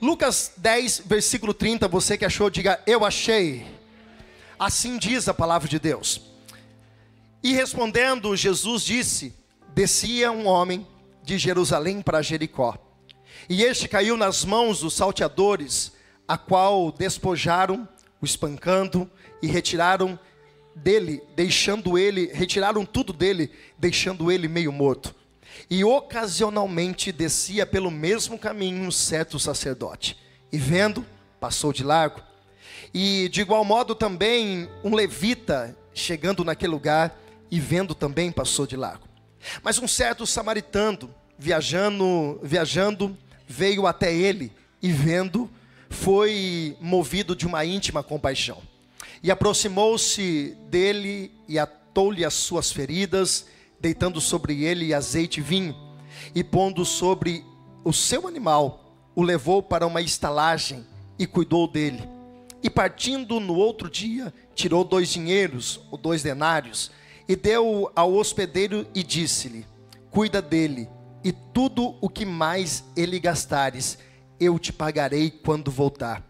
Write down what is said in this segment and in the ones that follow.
Lucas 10, versículo 30, você que achou, diga eu achei. Assim diz a palavra de Deus. E respondendo, Jesus disse: Descia um homem de Jerusalém para Jericó. E este caiu nas mãos dos salteadores, a qual despojaram, o espancando e retiraram dele, deixando ele, retiraram tudo dele, deixando ele meio morto. E ocasionalmente descia pelo mesmo caminho um certo sacerdote, e vendo, passou de largo. E de igual modo também um levita, chegando naquele lugar, e vendo também, passou de largo. Mas um certo samaritano, viajando, viajando, veio até ele e vendo, foi movido de uma íntima compaixão. E aproximou-se dele e atou-lhe as suas feridas, deitando sobre ele azeite e vinho, e pondo sobre o seu animal, o levou para uma estalagem e cuidou dele. E partindo no outro dia, tirou dois dinheiros, ou dois denários, e deu ao hospedeiro e disse-lhe: Cuida dele, e tudo o que mais ele gastares, eu te pagarei quando voltar.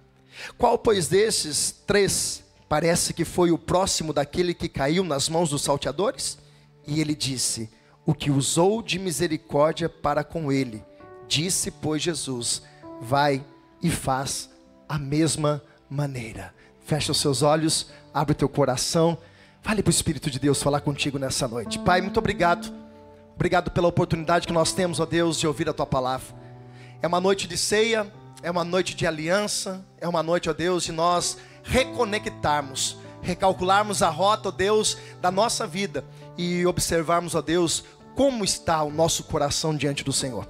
Qual, pois, desses três parece que foi o próximo daquele que caiu nas mãos dos salteadores? E ele disse: O que usou de misericórdia para com ele. Disse, pois, Jesus: Vai e faz a mesma maneira. Fecha os seus olhos, abre o teu coração. Fale para o Espírito de Deus falar contigo nessa noite. Pai, muito obrigado. Obrigado pela oportunidade que nós temos, ó Deus, de ouvir a tua palavra. É uma noite de ceia, é uma noite de aliança, é uma noite, ó Deus, de nós reconectarmos, recalcularmos a rota, ó Deus, da nossa vida e observarmos, ó Deus, como está o nosso coração diante do Senhor.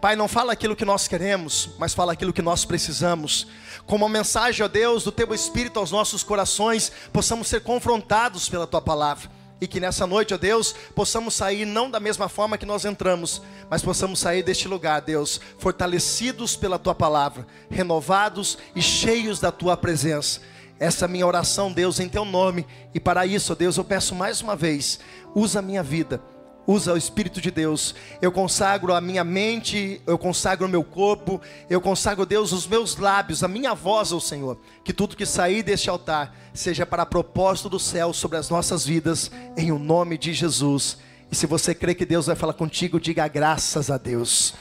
Pai, não fala aquilo que nós queremos, mas fala aquilo que nós precisamos. Como uma mensagem, ó Deus, do teu Espírito aos nossos corações, possamos ser confrontados pela tua palavra. E que nessa noite, ó Deus, possamos sair não da mesma forma que nós entramos, mas possamos sair deste lugar, Deus, fortalecidos pela tua palavra, renovados e cheios da tua presença. Essa minha oração, Deus, em teu nome. E para isso, Deus, eu peço mais uma vez, usa a minha vida usa o Espírito de Deus. Eu consagro a minha mente, eu consagro o meu corpo, eu consagro, Deus, os meus lábios, a minha voz ao Senhor. Que tudo que sair deste altar seja para propósito do céu sobre as nossas vidas, em o nome de Jesus. E se você crê que Deus vai falar contigo, diga graças a Deus.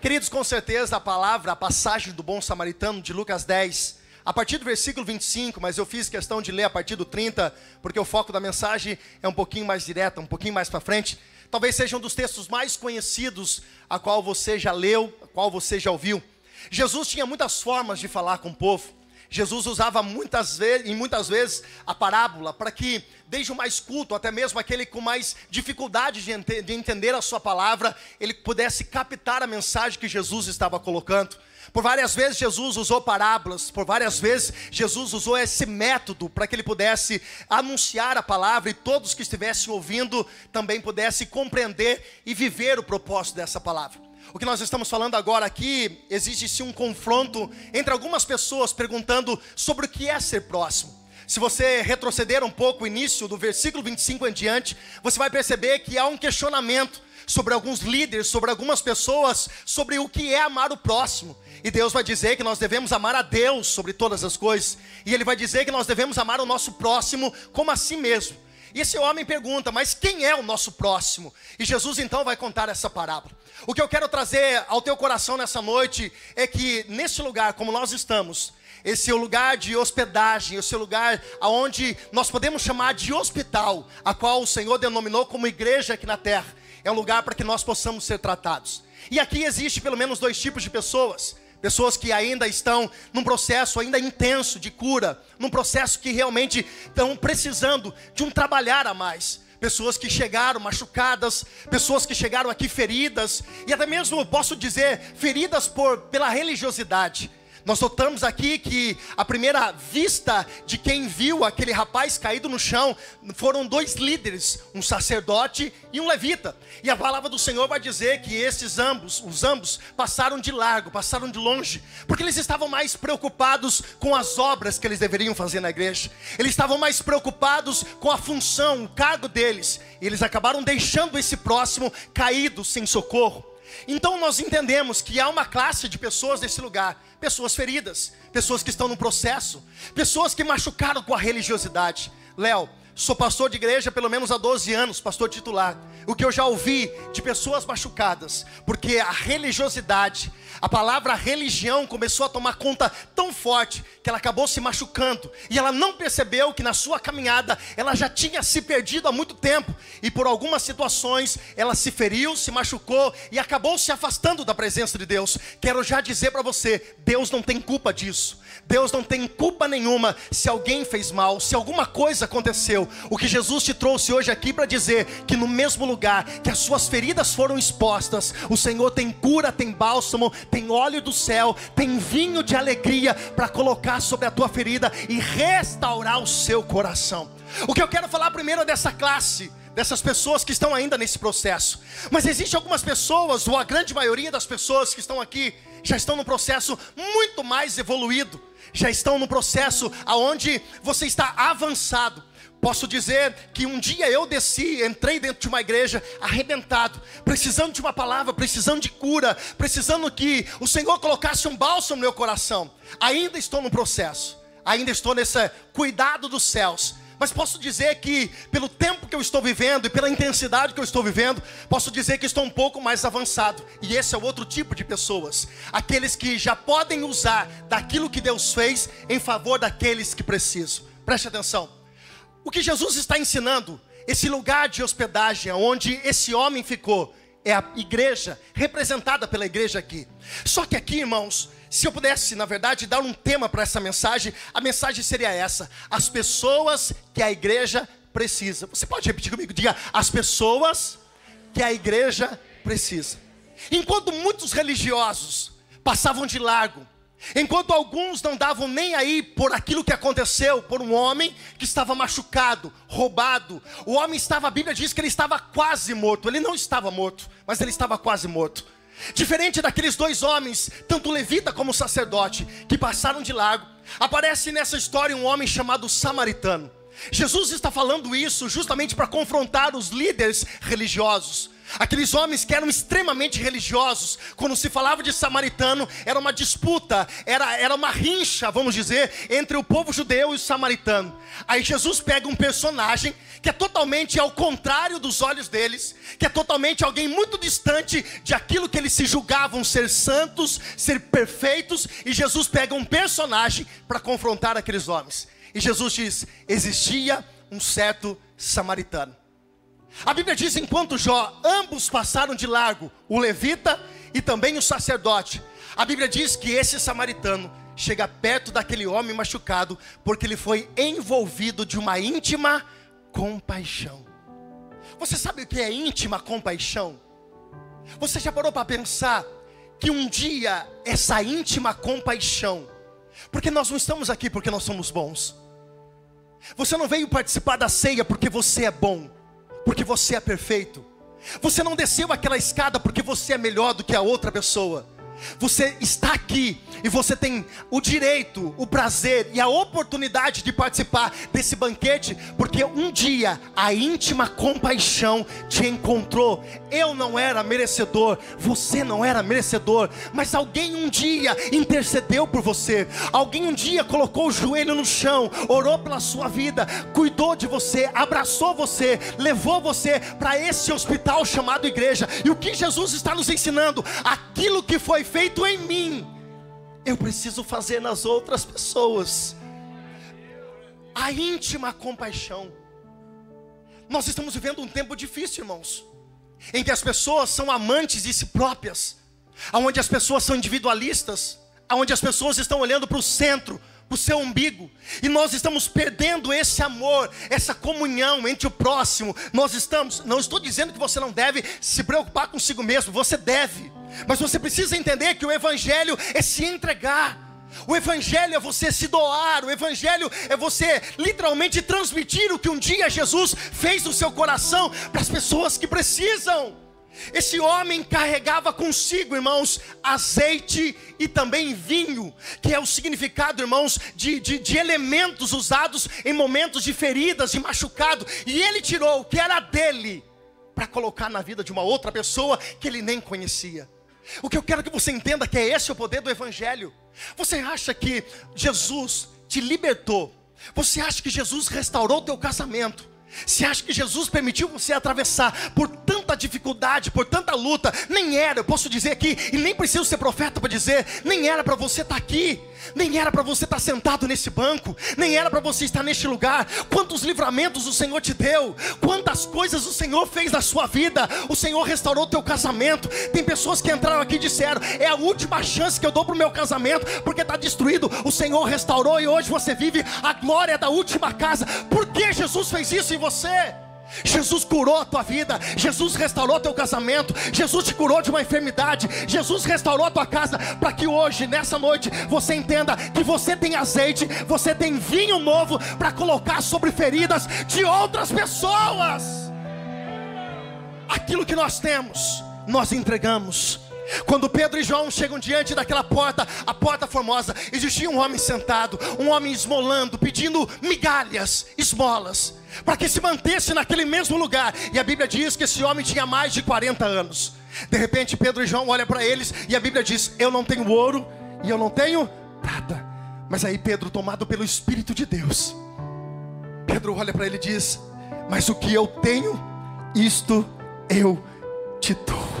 Queridos, com certeza a palavra, a passagem do bom samaritano de Lucas 10, a partir do versículo 25, mas eu fiz questão de ler a partir do 30, porque o foco da mensagem é um pouquinho mais direta, um pouquinho mais para frente talvez seja um dos textos mais conhecidos, a qual você já leu, a qual você já ouviu. Jesus tinha muitas formas de falar com o povo. Jesus usava muitas vezes, e muitas vezes a parábola para que, desde o mais culto, até mesmo aquele com mais dificuldade de, ente de entender a sua palavra, ele pudesse captar a mensagem que Jesus estava colocando. Por várias vezes Jesus usou parábolas, por várias vezes Jesus usou esse método para que ele pudesse anunciar a palavra e todos que estivessem ouvindo também pudessem compreender e viver o propósito dessa palavra. O que nós estamos falando agora aqui, existe sim um confronto entre algumas pessoas perguntando sobre o que é ser próximo. Se você retroceder um pouco o início do versículo 25 em diante, você vai perceber que há um questionamento sobre alguns líderes, sobre algumas pessoas, sobre o que é amar o próximo. E Deus vai dizer que nós devemos amar a Deus sobre todas as coisas. E Ele vai dizer que nós devemos amar o nosso próximo como a si mesmo. E esse homem pergunta, mas quem é o nosso próximo? E Jesus então vai contar essa parábola. O que eu quero trazer ao teu coração nessa noite é que nesse lugar, como nós estamos, esse é o lugar de hospedagem, esse lugar aonde nós podemos chamar de hospital, a qual o Senhor denominou como igreja aqui na terra. É um lugar para que nós possamos ser tratados. E aqui existe pelo menos dois tipos de pessoas pessoas que ainda estão num processo ainda intenso de cura, num processo que realmente estão precisando de um trabalhar a mais. Pessoas que chegaram machucadas, pessoas que chegaram aqui feridas, e até mesmo posso dizer, feridas por, pela religiosidade nós notamos aqui que a primeira vista de quem viu aquele rapaz caído no chão foram dois líderes, um sacerdote e um levita. E a palavra do Senhor vai dizer que esses ambos, os ambos, passaram de largo, passaram de longe, porque eles estavam mais preocupados com as obras que eles deveriam fazer na igreja. Eles estavam mais preocupados com a função, o cargo deles. E eles acabaram deixando esse próximo caído sem socorro. Então nós entendemos que há uma classe de pessoas nesse lugar, pessoas feridas, pessoas que estão no processo, pessoas que machucaram com a religiosidade. Léo, Sou pastor de igreja pelo menos há 12 anos, pastor titular. O que eu já ouvi de pessoas machucadas, porque a religiosidade, a palavra religião começou a tomar conta tão forte que ela acabou se machucando e ela não percebeu que na sua caminhada ela já tinha se perdido há muito tempo e por algumas situações ela se feriu, se machucou e acabou se afastando da presença de Deus. Quero já dizer para você, Deus não tem culpa disso. Deus não tem culpa nenhuma se alguém fez mal, se alguma coisa aconteceu. O que Jesus te trouxe hoje aqui para dizer que no mesmo lugar que as suas feridas foram expostas, o Senhor tem cura, tem bálsamo, tem óleo do céu, tem vinho de alegria para colocar sobre a tua ferida e restaurar o seu coração. O que eu quero falar primeiro é dessa classe dessas pessoas que estão ainda nesse processo. Mas existe algumas pessoas, ou a grande maioria das pessoas que estão aqui, já estão no processo muito mais evoluído já estão no processo aonde você está avançado. Posso dizer que um dia eu desci, entrei dentro de uma igreja arrebentado, precisando de uma palavra, precisando de cura, precisando que o Senhor colocasse um bálsamo no meu coração. Ainda estou no processo, ainda estou nesse cuidado dos céus, mas posso dizer que, pelo tempo que eu estou vivendo e pela intensidade que eu estou vivendo, posso dizer que estou um pouco mais avançado. E esse é o outro tipo de pessoas: aqueles que já podem usar daquilo que Deus fez em favor daqueles que precisam. Preste atenção. O que Jesus está ensinando, esse lugar de hospedagem onde esse homem ficou, é a igreja, representada pela igreja aqui. Só que aqui, irmãos, se eu pudesse, na verdade, dar um tema para essa mensagem, a mensagem seria essa: as pessoas que a igreja precisa. Você pode repetir comigo? Diga: as pessoas que a igreja precisa. Enquanto muitos religiosos passavam de largo, enquanto alguns não davam nem aí por aquilo que aconteceu, por um homem que estava machucado, roubado, o homem estava, a Bíblia diz que ele estava quase morto, ele não estava morto, mas ele estava quase morto. Diferente daqueles dois homens, tanto o levita como o sacerdote, que passaram de largo, aparece nessa história um homem chamado samaritano. Jesus está falando isso justamente para confrontar os líderes religiosos. Aqueles homens que eram extremamente religiosos, quando se falava de samaritano, era uma disputa, era, era uma rincha, vamos dizer, entre o povo judeu e o samaritano. Aí Jesus pega um personagem que é totalmente ao contrário dos olhos deles, que é totalmente alguém muito distante de aquilo que eles se julgavam ser santos, ser perfeitos, e Jesus pega um personagem para confrontar aqueles homens. E Jesus diz: existia um certo samaritano. A Bíblia diz: enquanto Jó, ambos passaram de largo, o levita e também o sacerdote. A Bíblia diz que esse samaritano chega perto daquele homem machucado, porque ele foi envolvido de uma íntima compaixão. Você sabe o que é íntima compaixão? Você já parou para pensar que um dia essa íntima compaixão, porque nós não estamos aqui porque nós somos bons. Você não veio participar da ceia porque você é bom porque você é perfeito. Você não desceu aquela escada porque você é melhor do que a outra pessoa. Você está aqui e você tem o direito, o prazer e a oportunidade de participar desse banquete, porque um dia a íntima compaixão te encontrou. Eu não era merecedor, você não era merecedor, mas alguém um dia intercedeu por você. Alguém um dia colocou o joelho no chão, orou pela sua vida, cuidou de você, abraçou você, levou você para esse hospital chamado igreja. E o que Jesus está nos ensinando? Aquilo que foi feito em mim, eu preciso fazer nas outras pessoas. A íntima compaixão. Nós estamos vivendo um tempo difícil, irmãos, em que as pessoas são amantes de si próprias, aonde as pessoas são individualistas, aonde as pessoas estão olhando para o centro, para o seu umbigo, e nós estamos perdendo esse amor, essa comunhão entre o próximo. Nós estamos, não estou dizendo que você não deve se preocupar consigo mesmo, você deve. Mas você precisa entender que o Evangelho é se entregar. O Evangelho é você se doar, o Evangelho é você literalmente transmitir o que um dia Jesus fez no seu coração para as pessoas que precisam. Esse homem carregava consigo, irmãos, azeite e também vinho, que é o significado, irmãos, de, de, de, elementos usados em momentos de feridas, de machucado, e ele tirou o que era dele para colocar na vida de uma outra pessoa que ele nem conhecia. O que eu quero que você entenda que é esse o poder do evangelho. Você acha que Jesus te libertou? Você acha que Jesus restaurou o teu casamento? Você acha que Jesus permitiu você atravessar por tanta dificuldade, por tanta luta? Nem era, eu posso dizer aqui, e nem preciso ser profeta para dizer, nem era para você estar tá aqui, nem era para você estar tá sentado nesse banco, nem era para você estar neste lugar. Quantos livramentos o Senhor te deu, quantas coisas o Senhor fez na sua vida, o Senhor restaurou teu casamento. Tem pessoas que entraram aqui e disseram: é a última chance que eu dou para o meu casamento, porque está destruído. O Senhor restaurou e hoje você vive a glória da última casa. Por que Jesus fez isso em você? Jesus curou a tua vida, Jesus restaurou teu casamento, Jesus te curou de uma enfermidade, Jesus restaurou a tua casa, para que hoje, nessa noite, você entenda que você tem azeite, você tem vinho novo para colocar sobre feridas de outras pessoas. Aquilo que nós temos, nós entregamos. Quando Pedro e João chegam diante daquela porta, a porta formosa, existia um homem sentado, um homem esmolando, pedindo migalhas, esmolas para que se mantesse naquele mesmo lugar. E a Bíblia diz que esse homem tinha mais de 40 anos. De repente, Pedro e João olham para eles e a Bíblia diz: Eu não tenho ouro e eu não tenho prata. Mas aí Pedro, tomado pelo Espírito de Deus, Pedro olha para ele e diz: Mas o que eu tenho, isto eu te dou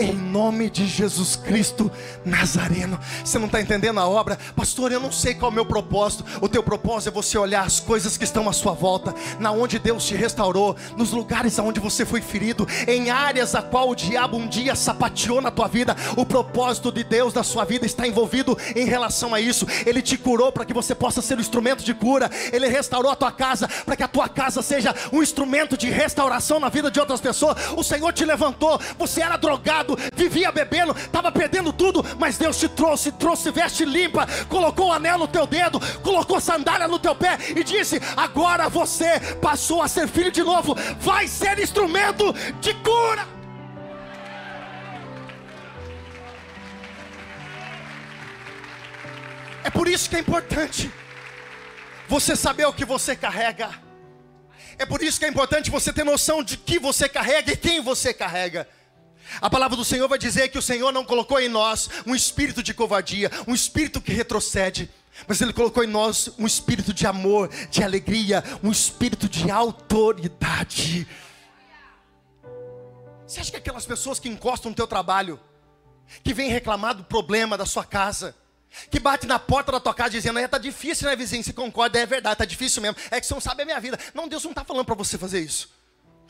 em nome de Jesus Cristo Nazareno. Você não está entendendo a obra, pastor? Eu não sei qual é o meu propósito. O teu propósito é você olhar as coisas que estão à sua volta, na onde Deus te restaurou, nos lugares aonde você foi ferido, em áreas a qual o diabo um dia sapateou na tua vida. O propósito de Deus na sua vida está envolvido em relação a isso. Ele te curou para que você possa ser um instrumento de cura. Ele restaurou a tua casa para que a tua casa seja um instrumento de restauração na vida de outras pessoas. O Senhor te levantou. Você era drogado vivia bebendo, estava perdendo tudo, mas Deus te trouxe, trouxe veste limpa, colocou o anel no teu dedo, colocou sandália no teu pé e disse: Agora você passou a ser filho de novo, vai ser instrumento de cura. É por isso que é importante você saber o que você carrega. É por isso que é importante você ter noção de que você carrega e quem você carrega. A palavra do Senhor vai dizer que o Senhor não colocou em nós um espírito de covardia, um espírito que retrocede, mas Ele colocou em nós um espírito de amor, de alegria, um espírito de autoridade. Você acha que aquelas pessoas que encostam no teu trabalho, que vêm reclamar do problema da sua casa, que bate na porta da tua casa dizendo, é, tá difícil, né, vizinho? Se concorda, é verdade, tá difícil mesmo. É que você não sabe a minha vida. Não, Deus não está falando para você fazer isso.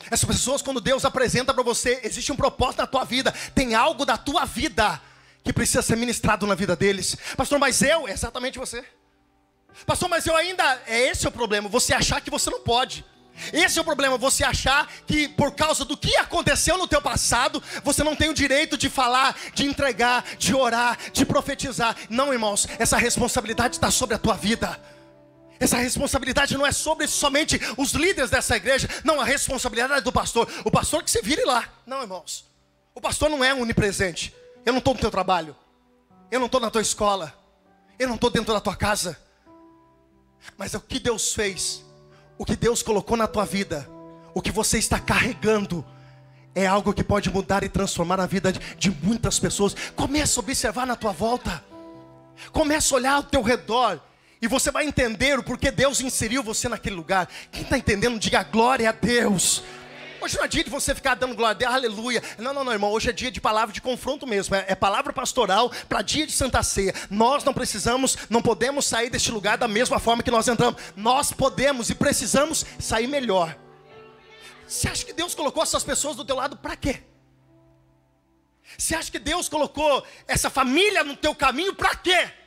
Essas pessoas, quando Deus apresenta para você, existe um propósito na tua vida, tem algo da tua vida que precisa ser ministrado na vida deles. Pastor, mas eu, é exatamente você. Pastor, mas eu ainda, é esse o problema, você achar que você não pode. Esse é o problema, você achar que por causa do que aconteceu no teu passado, você não tem o direito de falar, de entregar, de orar, de profetizar. Não, irmãos, essa responsabilidade está sobre a tua vida. Essa responsabilidade não é sobre somente os líderes dessa igreja. Não, a responsabilidade é do pastor. O pastor que se vire lá. Não, irmãos. O pastor não é onipresente. Eu não estou no teu trabalho. Eu não estou na tua escola. Eu não estou dentro da tua casa. Mas é o que Deus fez. O que Deus colocou na tua vida. O que você está carregando. É algo que pode mudar e transformar a vida de, muitas pessoas. Comece a observar na tua volta. Comece a olhar ao teu redor. E você vai entender o porquê Deus inseriu você naquele lugar. Quem está entendendo, diga glória a Deus. Hoje não é dia de você ficar dando glória a Deus, aleluia. Não, não, não, irmão. Hoje é dia de palavra de confronto mesmo. É, é palavra pastoral para dia de Santa Ceia. Nós não precisamos, não podemos sair deste lugar da mesma forma que nós entramos. Nós podemos e precisamos sair melhor. Você acha que Deus colocou essas pessoas do teu lado para quê? Você acha que Deus colocou essa família no teu caminho para quê?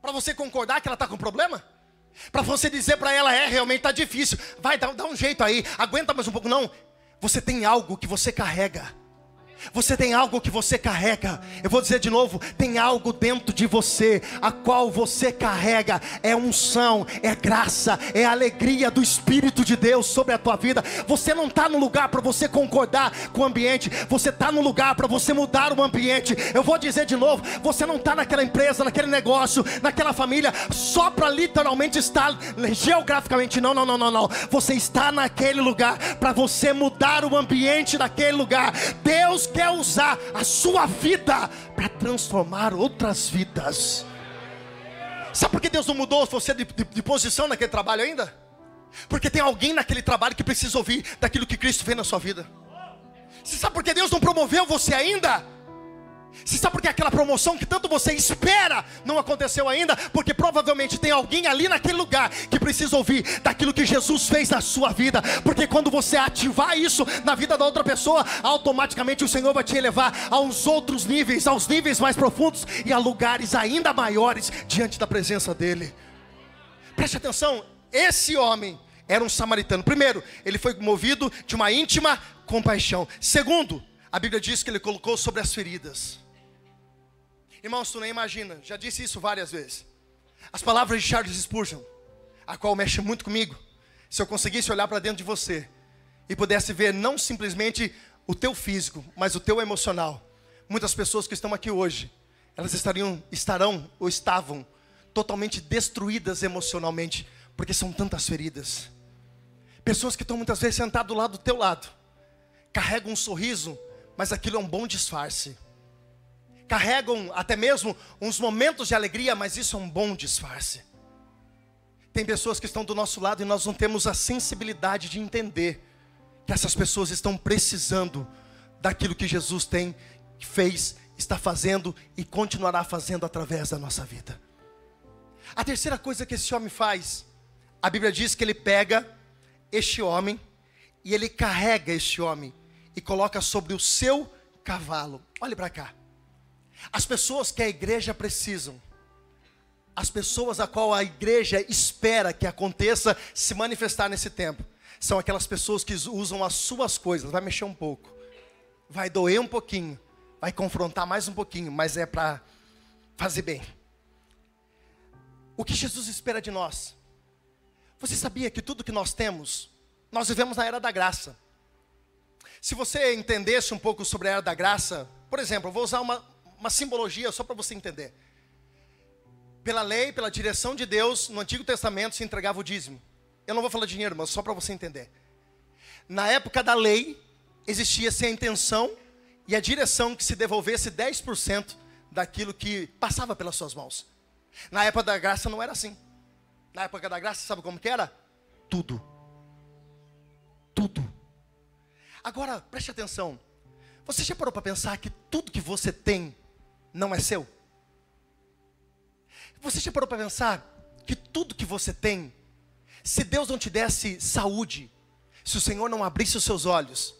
Para você concordar que ela está com problema? Para você dizer para ela, é, realmente está difícil. Vai, dá, um jeito aí, aguenta mais um pouco. Não, você tem algo que você carrega. Você tem algo que você carrega. Eu vou dizer de novo: tem algo dentro de você, a qual você carrega. É unção, é graça, é alegria do Espírito de Deus sobre a tua vida. Você não está no lugar para você concordar com o ambiente, você está no lugar para você mudar o ambiente. Eu vou dizer de novo: você não está naquela empresa, naquele negócio, naquela família, só para literalmente estar geograficamente. Não, não, não, não, não. Você está naquele lugar para você mudar o ambiente daquele lugar. Deus quer usar a sua vida para transformar outras vidas. Sabe por que Deus não mudou você de, de, de, posição naquele trabalho ainda? Porque tem alguém naquele trabalho que precisa ouvir daquilo que Cristo fez na sua vida. Você sabe por que Deus não promoveu você ainda? Você sabe por que aquela promoção que tanto você espera não aconteceu ainda? Porque provavelmente tem alguém ali naquele lugar que precisa ouvir daquilo que Jesus fez na sua vida. Porque quando você ativar isso na vida da outra pessoa, automaticamente o Senhor vai te elevar aos outros níveis, aos níveis mais profundos e a lugares ainda maiores diante da presença dEle. Preste atenção, esse homem era um samaritano. Primeiro, ele foi movido de uma íntima compaixão. Segundo, a Bíblia diz que ele colocou sobre as feridas. Irmãos, tu nem imagina, já disse isso várias vezes. As palavras de Charles Spurgeon, a qual mexe muito comigo. Se eu conseguisse olhar para dentro de você e pudesse ver não simplesmente o teu físico, mas o teu emocional. Muitas pessoas que estão aqui hoje, elas estariam, estarão ou estavam totalmente destruídas emocionalmente, porque são tantas feridas. Pessoas que estão muitas vezes sentadas do lado do teu lado, carregam um sorriso, mas aquilo é um bom disfarce. Carregam até mesmo uns momentos de alegria, mas isso é um bom disfarce. Tem pessoas que estão do nosso lado e nós não temos a sensibilidade de entender que essas pessoas estão precisando daquilo que Jesus tem, fez, está fazendo e continuará fazendo através da nossa vida. A terceira coisa que esse homem faz, a Bíblia diz que ele pega este homem e ele carrega este homem e coloca sobre o seu cavalo. Olhe para cá. As pessoas que a igreja precisam, as pessoas a qual a igreja espera que aconteça se manifestar nesse tempo, são aquelas pessoas que usam as suas coisas. Vai mexer um pouco, vai doer um pouquinho, vai confrontar mais um pouquinho, mas é para fazer bem. O que Jesus espera de nós? Você sabia que tudo que nós temos, nós vivemos na era da graça. Se você entendesse um pouco sobre a era da graça, por exemplo, eu vou usar uma, uma simbologia só para você entender. Pela lei, pela direção de Deus, no Antigo Testamento se entregava o dízimo. Eu não vou falar dinheiro, mas só para você entender. Na época da lei, existia-se a intenção e a direção que se devolvesse 10% daquilo que passava pelas suas mãos. Na época da graça não era assim. Na época da graça, sabe como que era? Tudo. Tudo. Agora, preste atenção. Você já parou para pensar que tudo que você tem não é seu? Você já parou para pensar que tudo que você tem, se Deus não te desse saúde, se o Senhor não abrisse os seus olhos,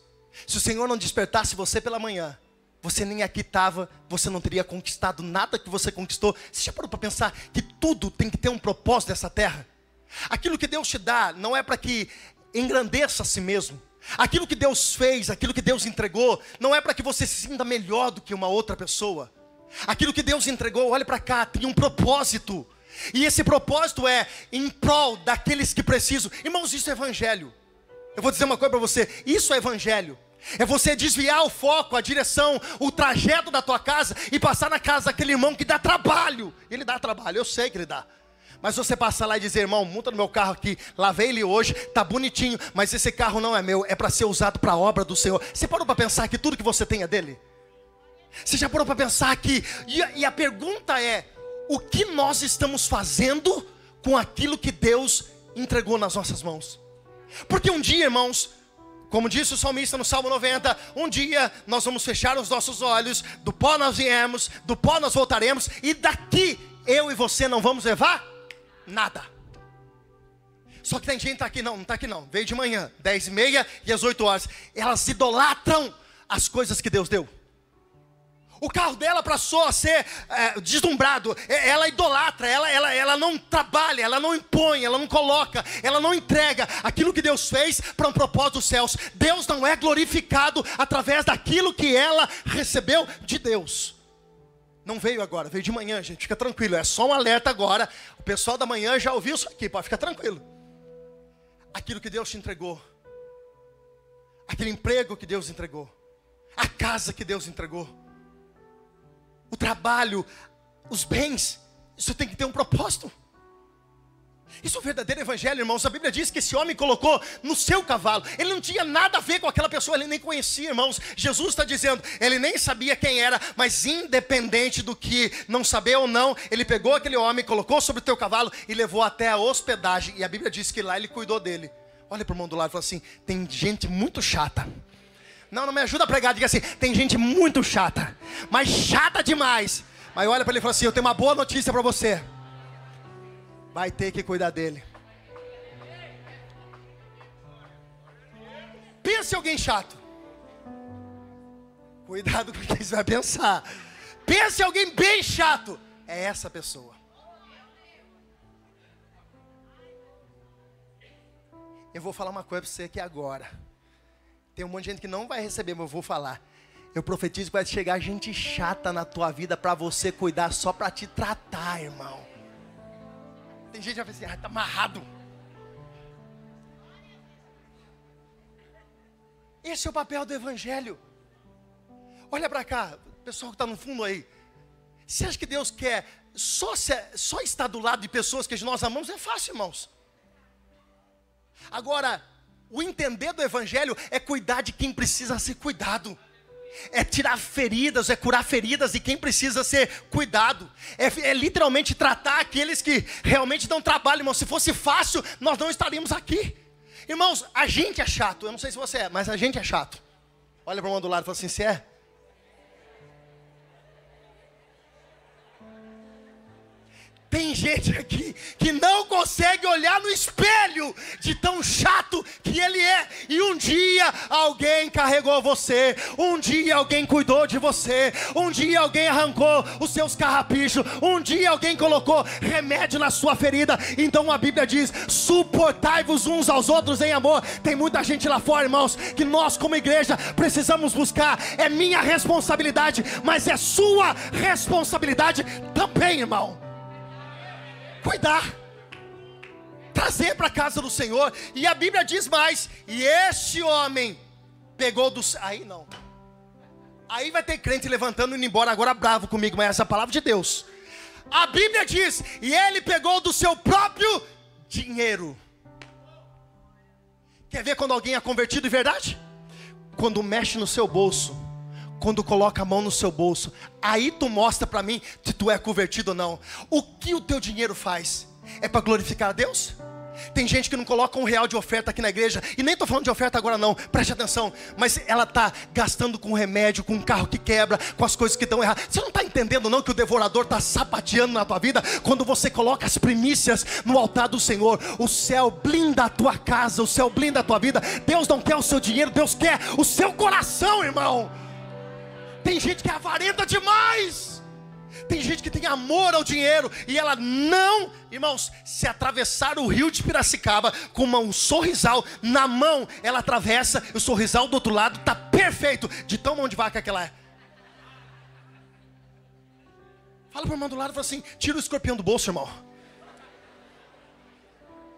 se o Senhor não despertasse você pela manhã, você nem aqui estava, você não teria conquistado nada que você conquistou. Você já parou para pensar que tudo tem que ter um propósito nessa terra? Aquilo que Deus te dá não é para que engrandeça a si mesmo, Aquilo que Deus fez, aquilo que Deus entregou, não é para que você se sinta melhor do que uma outra pessoa. Aquilo que Deus entregou, olhe para cá, tem um propósito. E esse propósito é em prol daqueles que precisam. Irmãos, isso é evangelho. Eu vou dizer uma coisa para você: isso é evangelho. É você desviar o foco, a direção, o trajeto da tua casa e passar na casa daquele irmão que dá trabalho. Ele dá trabalho, eu sei que ele dá. Mas você passar lá e dizer, irmão, multa no meu carro aqui, lavei ele hoje, tá bonitinho, mas esse carro não é meu, é para ser usado para a obra do Senhor. Você parou para pensar que tudo que você tem é dele? Você já parou para pensar que. E a pergunta é: o que nós estamos fazendo com aquilo que Deus entregou nas nossas mãos? Porque um dia, irmãos, como disse o salmista no Salmo 90, um dia nós vamos fechar os nossos olhos, do pó nós viemos, do pó nós voltaremos, e daqui eu e você não vamos levar nada. Só que tem gente que está aqui, não, não está aqui não. Veio de manhã, 10 e meia e às 8 horas. Elas idolatram as coisas que Deus deu. O carro dela passou a ser é, deslumbrado. Ela idolatra, ela, ela, ela não trabalha, ela não impõe, ela não coloca, ela não entrega aquilo que Deus fez para um propósito dos céus. Deus não é glorificado através daquilo que ela recebeu de Deus. Não veio agora, veio de manhã, gente. Fica tranquilo, é só um alerta agora. O pessoal da manhã já ouviu isso aqui, pode ficar tranquilo. Aquilo que Deus te entregou, aquele emprego que Deus entregou, a casa que Deus entregou o trabalho, os bens, isso tem que ter um propósito. Isso é o verdadeiro evangelho, irmãos. A Bíblia diz que esse homem colocou no seu cavalo. Ele não tinha nada a ver com aquela pessoa, ele nem conhecia, irmãos. Jesus está dizendo, ele nem sabia quem era, mas independente do que não saber ou não, ele pegou aquele homem, colocou sobre o teu cavalo e levou até a hospedagem. E a Bíblia diz que lá ele cuidou dele. Olha para o irmão do lado e fala assim: tem gente muito chata não, não me ajuda a pregar. Diga assim: tem gente muito chata, mas chata demais. Mas olha para ele e fala assim: eu tenho uma boa notícia para você. Vai ter que cuidar dele. Pense alguém chato. Cuidado com o que você vai pensar. Pense alguém bem chato. É essa pessoa. Eu vou falar uma coisa para você aqui agora. Tem um monte de gente que não vai receber, mas eu vou falar. Eu profetizo que vai chegar gente chata na tua vida para você cuidar só para te tratar, irmão. Tem gente que vai assim, ah, tá amarrado. Esse é o papel do evangelho. Olha para cá, pessoal que está no fundo aí. Você acha que Deus quer só, só estar do lado de pessoas que nós amamos? É fácil, irmãos. Agora, o entender do Evangelho é cuidar de quem precisa ser cuidado. É tirar feridas, é curar feridas de quem precisa ser cuidado. É, é, literalmente tratar aqueles que realmente dão trabalho, irmão. Se fosse fácil, nós não estaríamos aqui. Irmãos, a gente é chato. Eu não sei se você é, mas a gente é chato. Olha para o irmão do lado e fala assim: você é? Tem gente aqui que não consegue olhar no espelho de tão chato que ele é. E um dia alguém carregou você, um dia alguém cuidou de você, um dia alguém arrancou os seus carrapichos, um dia alguém colocou remédio na sua ferida. Então a Bíblia diz: suportai-vos uns aos outros em amor. Tem muita gente lá fora, irmãos, que nós, como igreja, precisamos buscar. É minha responsabilidade, mas é sua responsabilidade também, irmão cuidar, trazer para a casa do Senhor. E a Bíblia diz mais: e esse homem pegou dos. Aí não. Aí vai ter crente levantando e indo embora agora bravo comigo, mas essa é a palavra de Deus. A Bíblia diz: e ele pegou do seu próprio dinheiro. Quer ver quando alguém é convertido de verdade? Quando mexe no seu bolso quando coloca a mão no seu bolso, aí tu mostra para mim se tu é convertido ou não. O que o teu dinheiro faz? É para glorificar a Deus? Tem gente que não coloca um real de oferta aqui na igreja, e nem estou falando de oferta agora não, preste atenção, mas ela está gastando com remédio, com um carro que quebra, com as coisas que estão erradas. Você não está entendendo não que o devorador está sapateando na tua vida? Quando você coloca as primícias no altar do Senhor, o céu blinda a tua casa, o céu blinda a tua vida. Deus não quer o seu dinheiro, Deus quer o seu coração, irmão. Tem gente que é avarenta demais. Tem gente que tem amor ao dinheiro e ela não, irmãos, se atravessar o rio de Piracicaba com um sorrisal na mão, ela atravessa, o sorrisal do outro lado está perfeito, de tão mão de vaca que ela é. Fala para o irmão do lado fala assim: tira o escorpião do bolso, irmão.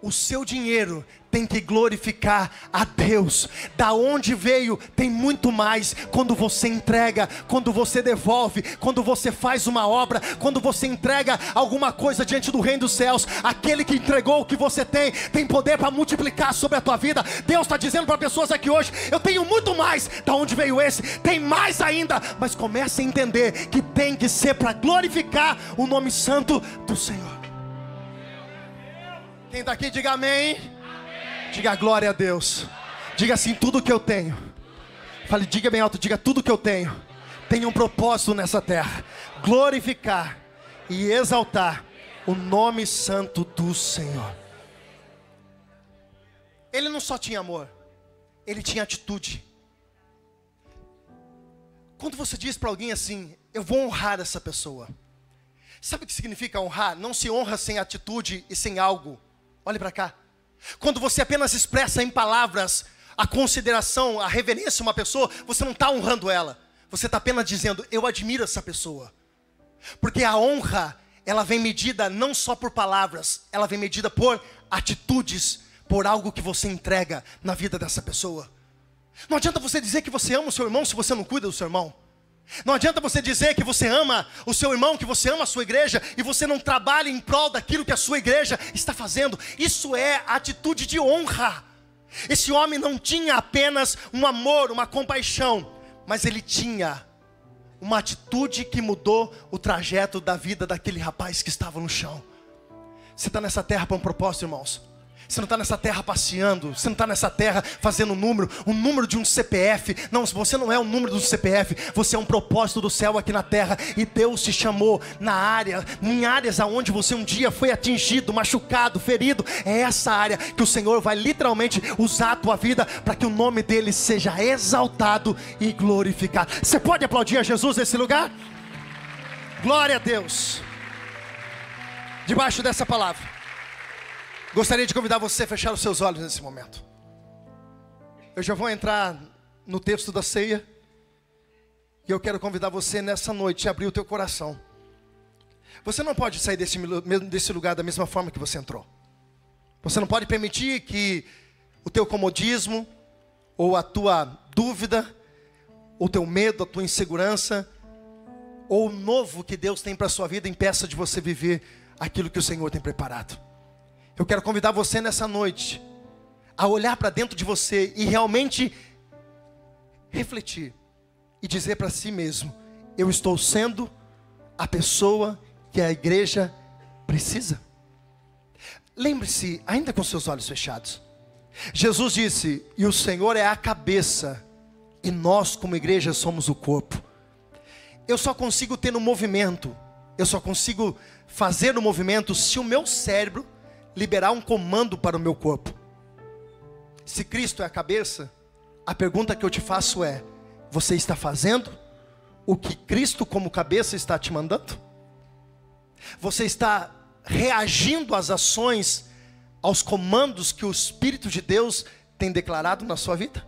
O seu dinheiro tem que glorificar a Deus. Da onde veio, tem muito mais. Quando você entrega, quando você devolve, quando você faz uma obra, quando você entrega alguma coisa diante do Reino dos Céus, aquele que entregou o que você tem, tem poder para multiplicar sobre a tua vida. Deus está dizendo para pessoas aqui hoje: eu tenho muito mais. Da onde veio esse? Tem mais ainda. Mas comece a entender que tem que ser para glorificar o nome santo do Senhor. Quem está aqui, diga amém. Diga glória a Deus. Diga assim: tudo que eu tenho. Fale, diga bem alto: diga tudo que eu tenho. Tem um propósito nessa terra: glorificar e exaltar o nome santo do Senhor. Ele não só tinha amor, ele tinha atitude. Quando você diz para alguém assim, eu vou honrar essa pessoa. Sabe o que significa honrar? Não se honra sem atitude e sem algo. Olhe para cá. Quando você apenas expressa em palavras a consideração, a reverência a uma pessoa, você não está honrando ela. Você está apenas dizendo, eu admiro essa pessoa. Porque a honra, ela vem medida não só por palavras, ela vem medida por atitudes, por algo que você entrega na vida dessa pessoa. Não adianta você dizer que você ama o seu irmão se você não cuida do seu irmão. Não adianta você dizer que você ama o seu irmão, que você ama a sua igreja e você não trabalha em prol daquilo que a sua igreja está fazendo. Isso é atitude de honra. Esse homem não tinha apenas um amor, uma compaixão, mas ele tinha uma atitude que mudou o trajeto da vida daquele rapaz que estava no chão. Você está nessa terra para um propósito, irmãos. Você não está nessa terra passeando, você não está nessa terra fazendo um número, um número de um CPF. Não, você não é um número do CPF, você é um propósito do céu aqui na terra. E Deus te chamou na área, em áreas aonde você um dia foi atingido, machucado, ferido. É essa área que o Senhor vai literalmente usar a tua vida para que o nome dele seja exaltado e glorificado. Você pode aplaudir a Jesus nesse lugar? Glória a Deus. Debaixo dessa palavra. Gostaria de convidar você a fechar os seus olhos nesse momento. Eu já vou entrar no texto da ceia. E eu quero convidar você nessa noite a abrir o teu coração. Você não pode sair desse, desse lugar da mesma forma que você entrou. Você não pode permitir que o teu comodismo, ou a tua dúvida, ou teu medo, a tua insegurança, ou o novo que Deus tem para a sua vida impeça de você viver aquilo que o Senhor tem preparado. Eu quero convidar você nessa noite a olhar para dentro de você e realmente refletir e dizer para si mesmo: eu estou sendo a pessoa que a igreja precisa. Lembre-se, ainda com seus olhos fechados. Jesus disse: "E o Senhor é a cabeça, e nós como igreja somos o corpo". Eu só consigo ter no movimento, eu só consigo fazer no movimento se o meu cérebro liberar um comando para o meu corpo. Se Cristo é a cabeça, a pergunta que eu te faço é: você está fazendo o que Cristo, como cabeça, está te mandando? Você está reagindo às ações, aos comandos que o Espírito de Deus tem declarado na sua vida?